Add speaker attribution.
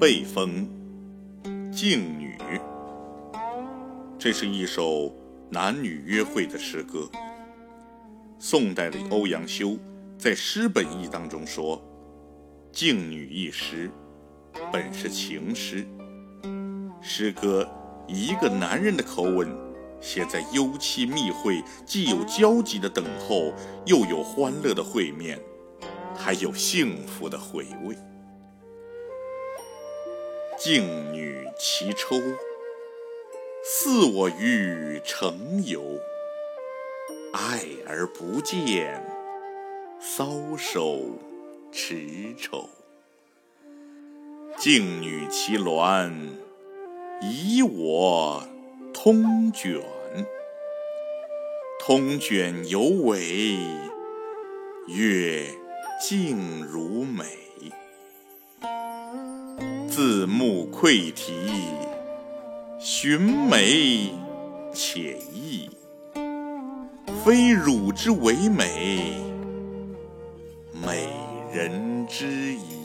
Speaker 1: 背风·静女，这是一首男女约会的诗歌。宋代的欧阳修在《诗本意》当中说：“静女一诗，本是情诗。”诗歌以一个男人的口吻，写在幽栖密会，既有焦急的等候，又有欢乐的会面，还有幸福的回味。静女齐抽，似我于城游。爱而不见，搔首持踵。静女其鸾，以我通卷。通卷犹为，月静如美。自目窥啼，寻美且异。非汝之为美，美人之矣。